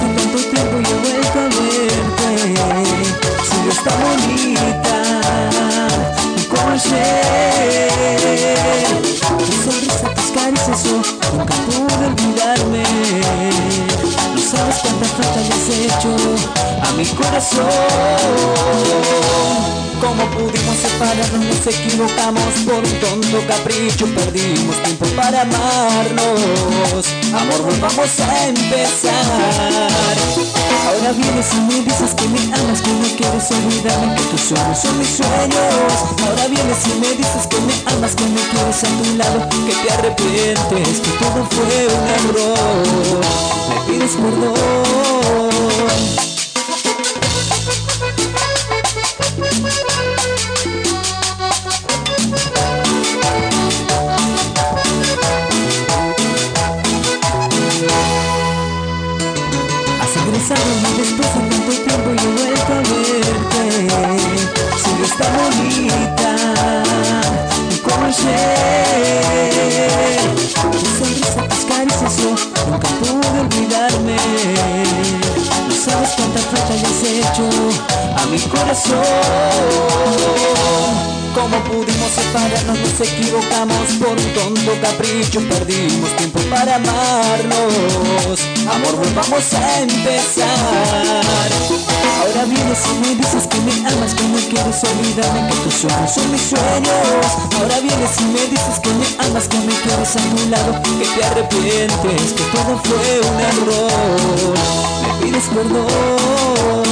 y tiempo vuelto a verte Sigues tan bonita como ayer Tu sonrisa, tus caricias, nunca pude olvidarme. A mi corazón. ¿Cómo pudimos separarnos? Nos equivocamos por un tonto capricho Perdimos tiempo para amarnos. Amor, volvamos a empezar. Ahora vienes y me dices que me amas Que no quieres olvidarme Que tus sueños son mis sueños. Ahora vienes y me dices que me amas Que me quieres a tu lado Que te arrepientes Que todo fue un error. Me pides perdón y después de tanto tiempo yo he vuelto a verte. Sigues tan bonita como ayer. Tu sonrisa, tus caricias yo nunca pude olvidarme. No sabes cuánta falta le has hecho a mi corazón. ¿Cómo pudimos separarnos? Nos equivocamos por un tonto capricho Perdimos tiempo para amarnos. Amor, volvamos a empezar. Ahora vienes y me dices que me amas Que no quieres olvidarme Que tus sueños son mis sueños. Ahora vienes y me dices que me amas Que me quieres a mi lado Que te arrepientes Que todo fue un error. Me pides perdón